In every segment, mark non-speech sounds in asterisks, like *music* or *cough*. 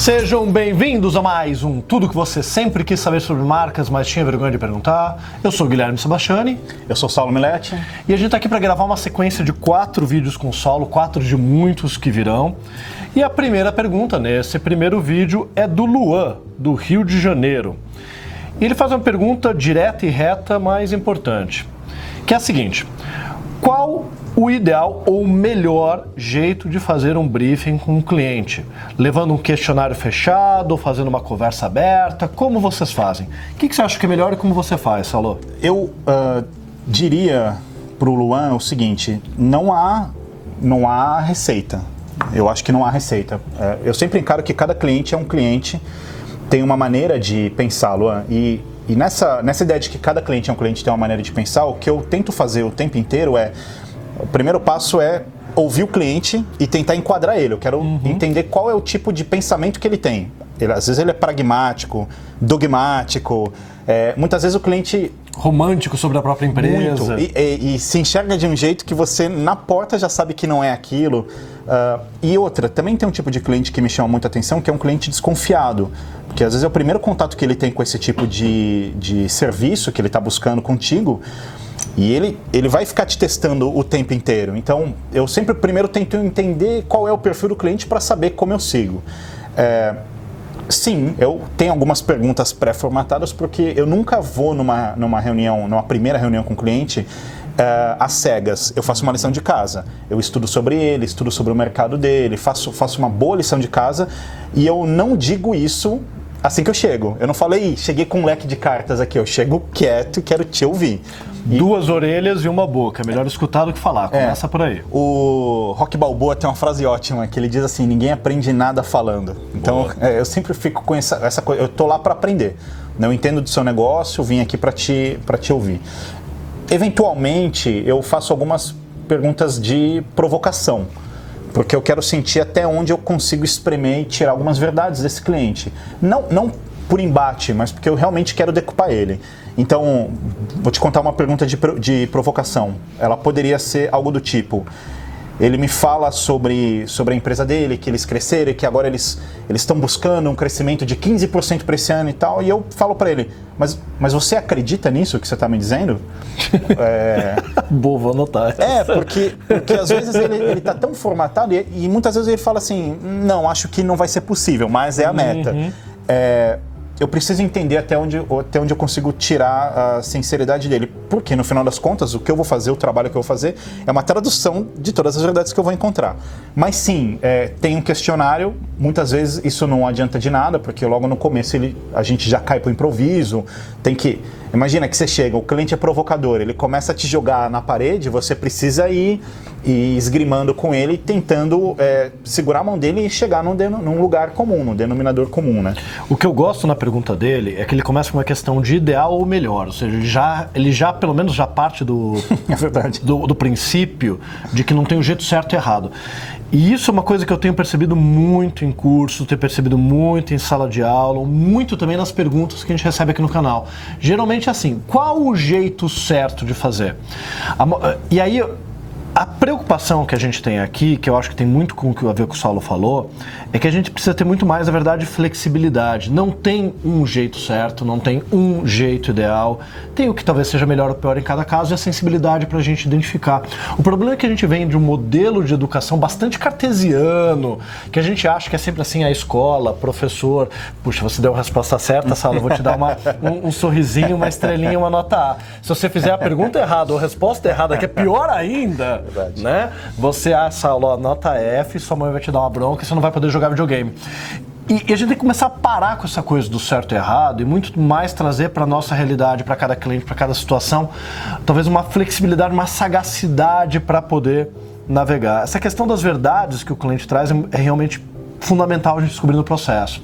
Sejam bem-vindos a mais um Tudo que você sempre quis saber sobre marcas, mas tinha vergonha de perguntar. Eu sou o Guilherme Sebastiani. Eu sou Saulo Milete. E a gente está aqui para gravar uma sequência de quatro vídeos com o Saulo, quatro de muitos que virão. E a primeira pergunta nesse primeiro vídeo é do Luan, do Rio de Janeiro. E ele faz uma pergunta direta e reta, mas importante, que é a seguinte: qual o ideal ou o melhor jeito de fazer um briefing com um cliente? Levando um questionário fechado fazendo uma conversa aberta? Como vocês fazem? O que, você acha que é melhor e como você faz, Salô? Eu uh, diria para o Luan o seguinte: não há, não há receita. Eu acho que não há receita. Uh, eu sempre encaro que cada cliente é um cliente, tem uma maneira de pensar, Luan. E, e nessa, nessa ideia de que cada cliente é um cliente tem uma maneira de pensar, o que eu tento fazer o tempo inteiro é o primeiro passo é ouvir o cliente e tentar enquadrar ele. Eu quero uhum. entender qual é o tipo de pensamento que ele tem. Ele, às vezes ele é pragmático, dogmático. É, muitas vezes o cliente romântico sobre a própria empresa muito, e, e, e, se enxerga de um jeito que você na porta já sabe que não é aquilo. Uh, e outra, também tem um tipo de cliente que me chama muita atenção, que é um cliente desconfiado. Porque às vezes é o primeiro contato que ele tem com esse tipo de, de serviço que ele está buscando contigo. E ele, ele vai ficar te testando o tempo inteiro. Então, eu sempre primeiro tento entender qual é o perfil do cliente para saber como eu sigo. É, sim, eu tenho algumas perguntas pré-formatadas porque eu nunca vou numa, numa reunião, numa primeira reunião com o cliente é, às cegas. Eu faço uma lição de casa. Eu estudo sobre ele, estudo sobre o mercado dele, faço, faço uma boa lição de casa e eu não digo isso assim que eu chego. Eu não falei, cheguei com um leque de cartas aqui, eu chego quieto e quero te ouvir. E... Duas orelhas e uma boca. Melhor escutar do que falar. É. Começa é. por aí. O Rock Balboa tem uma frase ótima que ele diz assim: ninguém aprende nada falando. Então é, eu sempre fico com essa, essa coisa. Eu tô lá para aprender. Não entendo do seu negócio, vim aqui para te, te ouvir. Eventualmente, eu faço algumas perguntas de provocação porque eu quero sentir até onde eu consigo espremer e tirar algumas verdades desse cliente. Não, não por embate, mas porque eu realmente quero decupar ele. Então, vou te contar uma pergunta de, de provocação. Ela poderia ser algo do tipo: ele me fala sobre, sobre a empresa dele, que eles cresceram e que agora eles estão buscando um crescimento de 15% para esse ano e tal. E eu falo para ele, mas, mas você acredita nisso que você está me dizendo? *laughs* é... Boa, vou anotar. É, porque, porque às vezes ele está tão formatado e, e, muitas vezes ele fala assim, não, acho que não vai ser possível, mas é a meta. Uhum. É, eu preciso entender até onde, até onde eu consigo tirar a sinceridade dele. Porque, no final das contas, o que eu vou fazer, o trabalho que eu vou fazer, é uma tradução de todas as verdades que eu vou encontrar. Mas sim, é, tem um questionário, muitas vezes isso não adianta de nada, porque logo no começo ele, a gente já cai para improviso, tem que Imagina que você chega, o cliente é provocador, ele começa a te jogar na parede, você precisa ir, ir esgrimando com ele, tentando é, segurar a mão dele e chegar num, num, lugar comum, num denominador comum, né? O que eu gosto na pergunta dele é que ele começa com uma questão de ideal ou melhor, ou seja, ele já, ele já pelo menos já parte do, *laughs* é do, do princípio de que não tem o um jeito certo e errado. E isso é uma coisa que eu tenho percebido muito em curso, tenho percebido muito em sala de aula, muito também nas perguntas que a gente recebe aqui no canal. Geralmente é assim, qual o jeito certo de fazer? E aí a preocupação que a gente tem aqui, que eu acho que tem muito com o que a ver com o Saulo falou, é que a gente precisa ter muito mais, na verdade, flexibilidade. Não tem um jeito certo, não tem um jeito ideal. Tem o que talvez seja melhor ou pior em cada caso e a sensibilidade para a gente identificar. O problema é que a gente vem de um modelo de educação bastante cartesiano, que a gente acha que é sempre assim a escola, professor. Puxa, você deu a resposta certa, Saulo, vou te dar uma, um, um sorrisinho, uma estrelinha, uma nota A. Se você fizer a pergunta errada ou a resposta errada, que é pior ainda, Verdade. né? Você, ah, Saulo, nota F, sua mãe vai te dar uma bronca e você não vai poder jogar videogame. E, e, a gente tem que começar a parar com essa coisa do certo e errado e muito mais trazer para nossa realidade, para cada cliente, para cada situação, talvez uma flexibilidade, uma sagacidade para poder navegar. Essa questão das verdades que o cliente traz é, é realmente fundamental a gente descobrir no processo.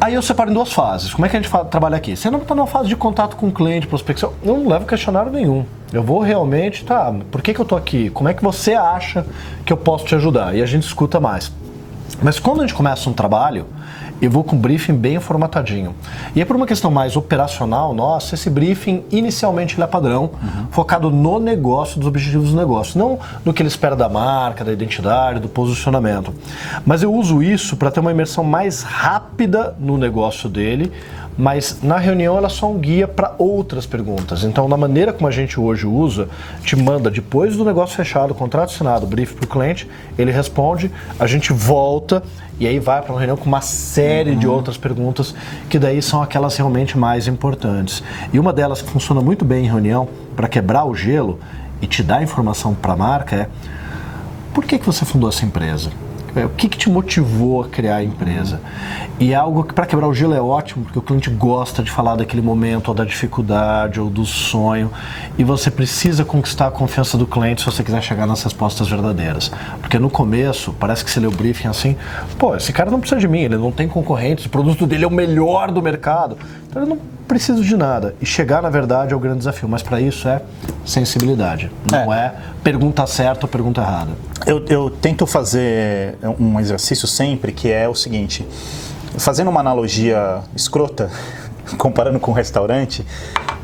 Aí eu separo em duas fases. Como é que a gente trabalha aqui? Você não está numa fase de contato com o cliente, prospecção, eu não levo questionário nenhum. Eu vou realmente, tá, por que, que eu estou aqui? Como é que você acha que eu posso te ajudar? E a gente escuta mais. Mas quando a gente começa um trabalho, e vou com o briefing bem formatadinho. E é por uma questão mais operacional, nossa, esse briefing inicialmente é padrão, uhum. focado no negócio, dos objetivos do negócio, não no que ele espera da marca, da identidade, do posicionamento. Mas eu uso isso para ter uma imersão mais rápida no negócio dele, mas na reunião ela é só um guia para outras perguntas. Então, na maneira como a gente hoje usa, te manda depois do negócio fechado, contrato assinado, brief para o cliente, ele responde, a gente volta e aí vai para uma reunião com uma série uhum. de outras perguntas que daí são aquelas realmente mais importantes. E uma delas que funciona muito bem em reunião para quebrar o gelo e te dar informação para a marca é por que, que você fundou essa empresa? É, o que, que te motivou a criar a empresa? E é algo que para quebrar o gelo é ótimo, porque o cliente gosta de falar daquele momento, ou da dificuldade, ou do sonho, e você precisa conquistar a confiança do cliente se você quiser chegar nas respostas verdadeiras. Porque no começo, parece que você lê o briefing assim, pô, esse cara não precisa de mim, ele não tem concorrentes, o produto dele é o melhor do mercado, então ele não precisa de nada. E chegar na verdade é o grande desafio, mas para isso é sensibilidade, não é, é pergunta certa ou pergunta errada. Eu, eu tento fazer um exercício sempre que é o seguinte: fazendo uma analogia escrota, *laughs* comparando com um restaurante,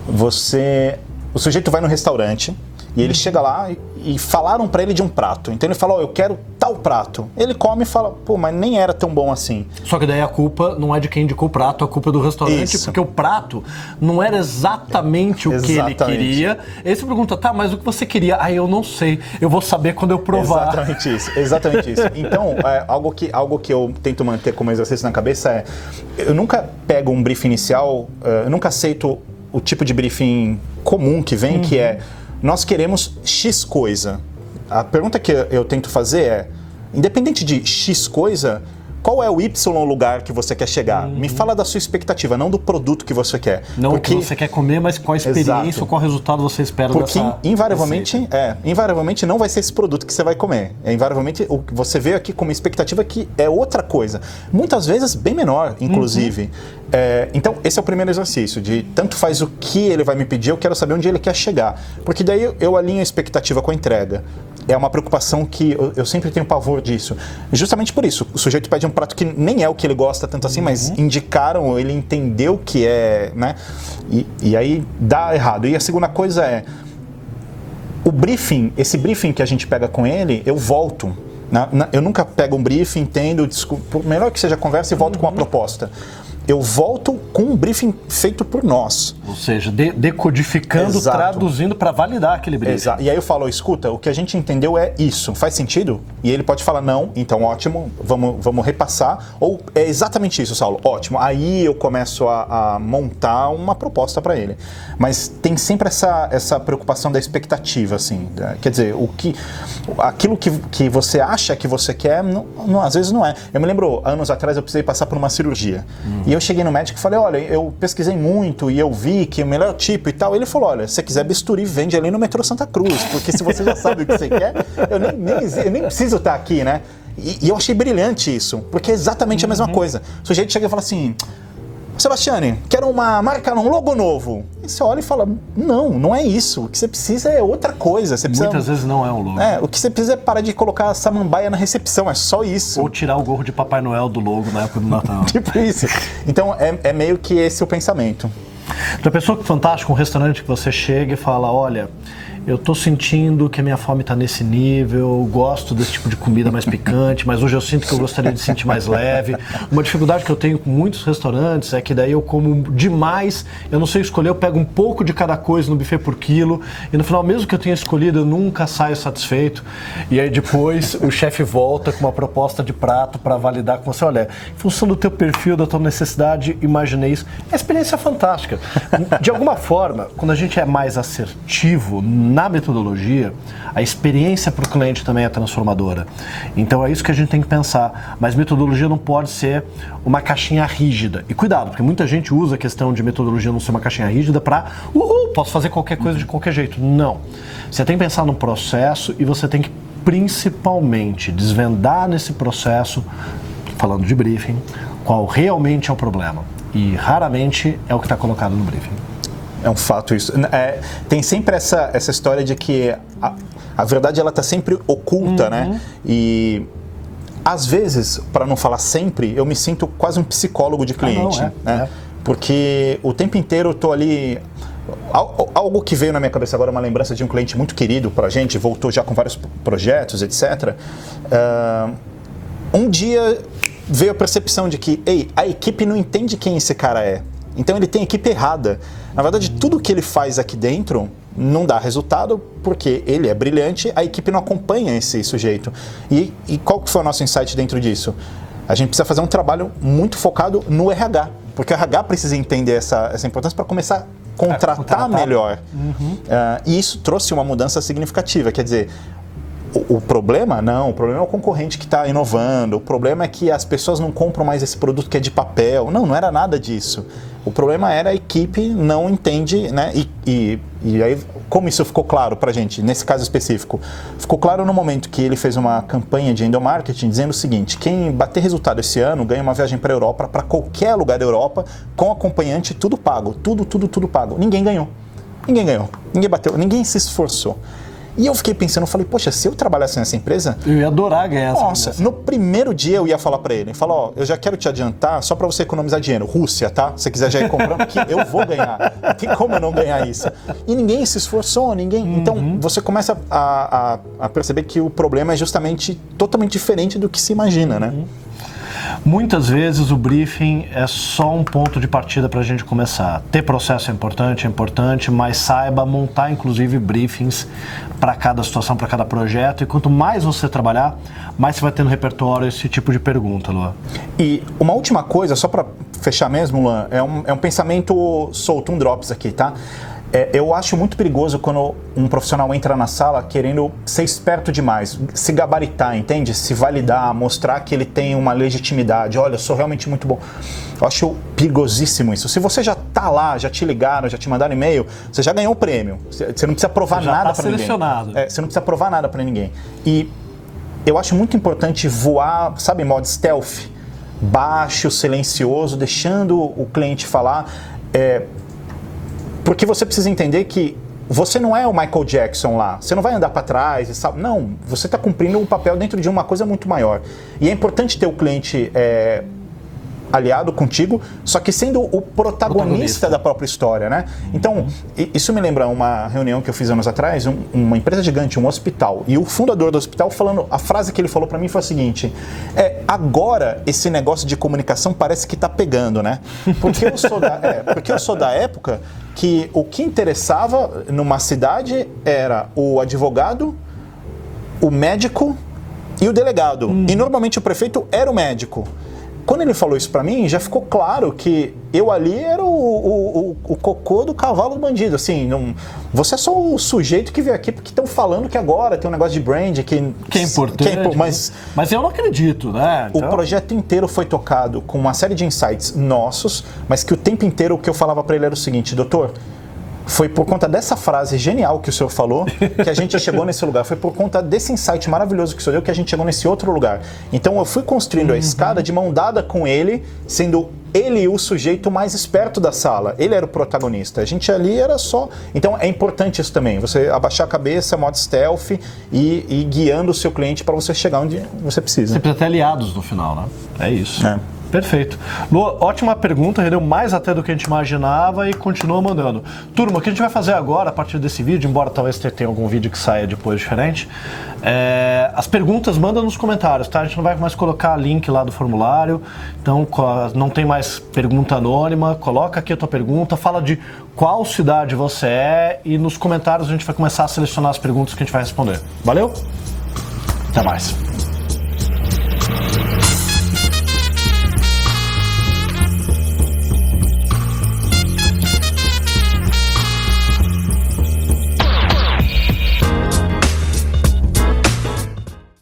você. O sujeito vai no restaurante e ele chega lá e, e falaram para ele de um prato. Então ele fala: oh, eu quero tal prato. Ele come e fala: pô, mas nem era tão bom assim. Só que daí a culpa não é de quem indicou o prato, a culpa é do restaurante, Isso. porque o prato não era exatamente o exatamente. que ele queria. Aí você pergunta: tá, mas o que você queria? Ah, eu não sei. Eu vou saber quando eu provar. Exatamente isso. Exatamente isso. *laughs* Então, é, algo, que, algo que eu tento manter como exercício na cabeça é: eu nunca pego um briefing inicial, eu nunca aceito o tipo de briefing comum que vem, uhum. que é nós queremos X coisa. A pergunta que eu tento fazer é: independente de X coisa, qual é o Y lugar que você quer chegar? Uhum. Me fala da sua expectativa, não do produto que você quer. Não porque... o que você quer comer, mas qual a experiência, Exato. qual resultado você espera porque dessa invariavelmente, é, invariavelmente não vai ser esse produto que você vai comer. É invariavelmente o que você veio aqui com uma expectativa que é outra coisa. Muitas vezes bem menor, inclusive. Uhum. É, então, esse é o primeiro exercício, de tanto faz o que ele vai me pedir, eu quero saber onde ele quer chegar. Porque daí eu alinho a expectativa com a entrega é uma preocupação que eu, eu, sempre tenho pavor disso. Justamente por isso, o sujeito pede um prato que nem é o que ele gosta tanto assim, uhum. mas indicaram, ele entendeu que é, né? E, e aí dá errado. E a segunda coisa é o briefing, esse briefing que a gente pega com ele, eu volto. Na, na, eu nunca pego um briefing, entendo, melhor que seja conversa e volto uhum. com uma proposta eu volto com um briefing feito por nós. Ou seja, de decodificando, Exato. traduzindo para validar aquele briefing. Exato. E aí eu falo, escuta, o que a gente entendeu é isso, faz sentido? E ele pode falar, não, então ótimo, vamos, vamos repassar. Ou é exatamente isso, Saulo, ótimo. Aí eu começo a, a montar uma proposta para ele. Mas tem sempre essa, essa preocupação da expectativa, assim. Quer dizer, o que, aquilo que, que você acha que você quer, não, não, às vezes não é. Eu me lembro, anos atrás eu precisei passar por uma cirurgia. Hum. E eu cheguei no médico e falei, olha, eu pesquisei muito e eu vi que o melhor tipo e tal. Ele falou, olha, se você quiser bisturi, vende ali no metrô Santa Cruz, porque se você já sabe o que você quer, eu nem, nem, eu nem preciso estar aqui, né? E, e, eu achei brilhante isso, porque é exatamente a mesma uhum. coisa. O sujeito chega e fala assim, Sebastiane, quero uma marca, um logo novo. E você olha e fala, não, não é isso. O que você precisa é outra coisa. Você precisa, Muitas vezes não é um logo. É, o que você precisa é parar de colocar a samambaia na recepção, é só isso. Ou tirar o gorro de Papai Noel do logo na época do Natal. *laughs* tipo isso. Então é, é meio que esse o pensamento. Então, pessoa que fantástico, um restaurante que você chega e fala, olha, eu tô sentindo que a minha fome está nesse nível, gosto desse tipo de comida mais picante, mas hoje eu sinto que eu gostaria de sentir mais leve. Uma dificuldade que eu tenho com muitos restaurantes é que daí eu como demais, eu não sei escolher, eu pego um pouco de cada coisa no buffet por quilo, e no final, mesmo que eu tenha escolhido, eu nunca saio satisfeito. E aí depois o chefe volta com uma proposta de prato para validar com você. Olha, em função do teu perfil, da tua necessidade, imaginei isso. É uma experiência fantástica. De alguma forma, quando a gente é mais assertivo, na metodologia, a experiência para o cliente também é transformadora. Então é isso que a gente tem que pensar. Mas metodologia não pode ser uma caixinha rígida. E cuidado, porque muita gente usa a questão de metodologia não ser uma caixinha rígida para, uhul, posso fazer qualquer coisa de qualquer jeito. Não. Você tem que pensar no processo e você tem que principalmente desvendar nesse processo, falando de briefing, qual realmente é o problema. E raramente é o que está colocado no briefing. É um fato isso. É, tem sempre essa, essa história de que a, a verdade ela está sempre oculta, né? uhum. né? E às vezes, para não falar sempre, eu me sinto quase um psicólogo de cliente. Ah, não, é, né? é. Porque o tempo inteiro eu tô ali. Algo que veio na minha cabeça agora, uma lembrança de um cliente muito querido para a gente, voltou já com vários projetos, etc. Uh, um dia veio a percepção de que, ei, a equipe não entende quem esse cara é. Então ele tem equipe errada. Na verdade, tudo que ele faz aqui dentro não dá resultado porque ele é brilhante, a equipe não acompanha esse sujeito. E, e qual que foi o nosso insight dentro disso? A gente precisa fazer um trabalho muito focado no RH, porque o RH precisa entender essa, essa importância para começar a contratar, contratar. melhor. Uhum. Uh, e isso trouxe uma mudança significativa. Quer dizer, o, problema não, o problema é o concorrente que está inovando, o problema é que as pessoas não compram mais esse produto que é de papel. Não, não era nada disso. O problema era a equipe não entende, né? E, e, e aí, como isso ficou claro para a gente, nesse caso específico? Ficou claro no momento que ele fez uma campanha de endomarketing dizendo o seguinte: quem bater resultado esse ano ganha uma viagem para a Europa, para qualquer lugar da Europa, com acompanhante, tudo pago. Tudo, tudo, tudo pago. Ninguém ganhou. Ninguém ganhou. Ninguém bateu. Ninguém se esforçou. E eu fiquei pensando, eu falei, poxa, se eu trabalhasse nessa empresa. Eu ia adorar ganhar Nossa, essa no primeiro dia eu ia falar para ele, falar, ó, eu já quero te adiantar só para você economizar dinheiro. Rússia, tá? Se você quiser já ir comprando, que eu vou ganhar. *laughs* Tem como eu não ganhar isso? E ninguém se esforçou, ninguém. Uhum. Então você começa a, a, a, perceber que o problema é justamente totalmente diferente do que se imagina, né? Uhum. Muitas vezes o briefing é só um ponto de partida para a gente começar. Ter processo é importante, é importante, mas saiba montar inclusive briefings para cada situação, para cada projeto. E quanto mais você trabalhar, mais você vai ter no repertório esse tipo de pergunta, Luan. E uma última coisa, só para fechar mesmo, Luan, é um, é um pensamento solto, um drops aqui, tá? É, eu acho muito perigoso quando um profissional entra na sala querendo ser esperto demais, se gabaritar, entende? Se validar, mostrar que ele tem uma legitimidade. Olha, eu sou realmente muito bom. Eu acho perigosíssimo isso. Se você já tá lá, já te ligaram, já te mandaram e-mail, você já ganhou o prêmio. Você não precisa provar você nada tá para ninguém. É, você não precisa provar nada para ninguém. E eu acho muito importante voar, sabe, em modo stealth, baixo, silencioso, deixando o cliente falar. É, porque você precisa entender que você não é o Michael Jackson lá. Você não vai andar para trás e sabe. Não, você está cumprindo um papel dentro de uma coisa muito maior. E é importante ter o cliente é, aliado contigo, só que sendo o protagonista, protagonista. da própria história, né? Então, isso me lembra uma reunião que eu fiz anos atrás, um, uma empresa gigante, um hospital, e o fundador do hospital falando, a frase que ele falou para mim foi a seguinte: é agora esse negócio de comunicação parece que tá pegando, né? Porque eu sou da, é, porque eu sou da época que o que interessava numa cidade era o advogado, o médico e o delegado. Hum. E normalmente o prefeito era o médico quando ele falou isso para mim, já ficou claro que eu ali era o, o, o, o cocô do cavalo bandido. Assim, não, você é só o sujeito que veio aqui porque estão falando que agora tem um negócio de brand que, que é importante. Que é, mas, mas eu não acredito, né? Então... O projeto inteiro foi tocado com uma série de insights nossos, mas que o tempo inteiro o que eu falava para ele era o seguinte, doutor, foi por conta dessa frase genial que o senhor falou que a gente chegou nesse lugar. Foi por conta desse insight maravilhoso que o senhor deu que a gente chegou nesse outro lugar. Então eu fui construindo uhum. a escada de mão dada com ele, sendo ele o sujeito mais esperto da sala. Ele era o protagonista. A gente ali era só. Então é importante isso também. Você abaixar a cabeça, modo stealth e, e guiando o seu cliente para você chegar onde você precisa. Você precisa ter aliados no final, né? É isso. É. Perfeito. Lu, ótima pergunta, rendeu mais até do que a gente imaginava e continua mandando. Turma, o que a gente vai fazer agora, a partir desse vídeo, embora talvez tenha algum vídeo que saia depois diferente, é, as perguntas manda nos comentários, tá? A gente não vai mais colocar link lá do formulário, então não tem mais pergunta anônima, coloca aqui a tua pergunta, fala de qual cidade você é e nos comentários a gente vai começar a selecionar as perguntas que a gente vai responder. Valeu? Até mais.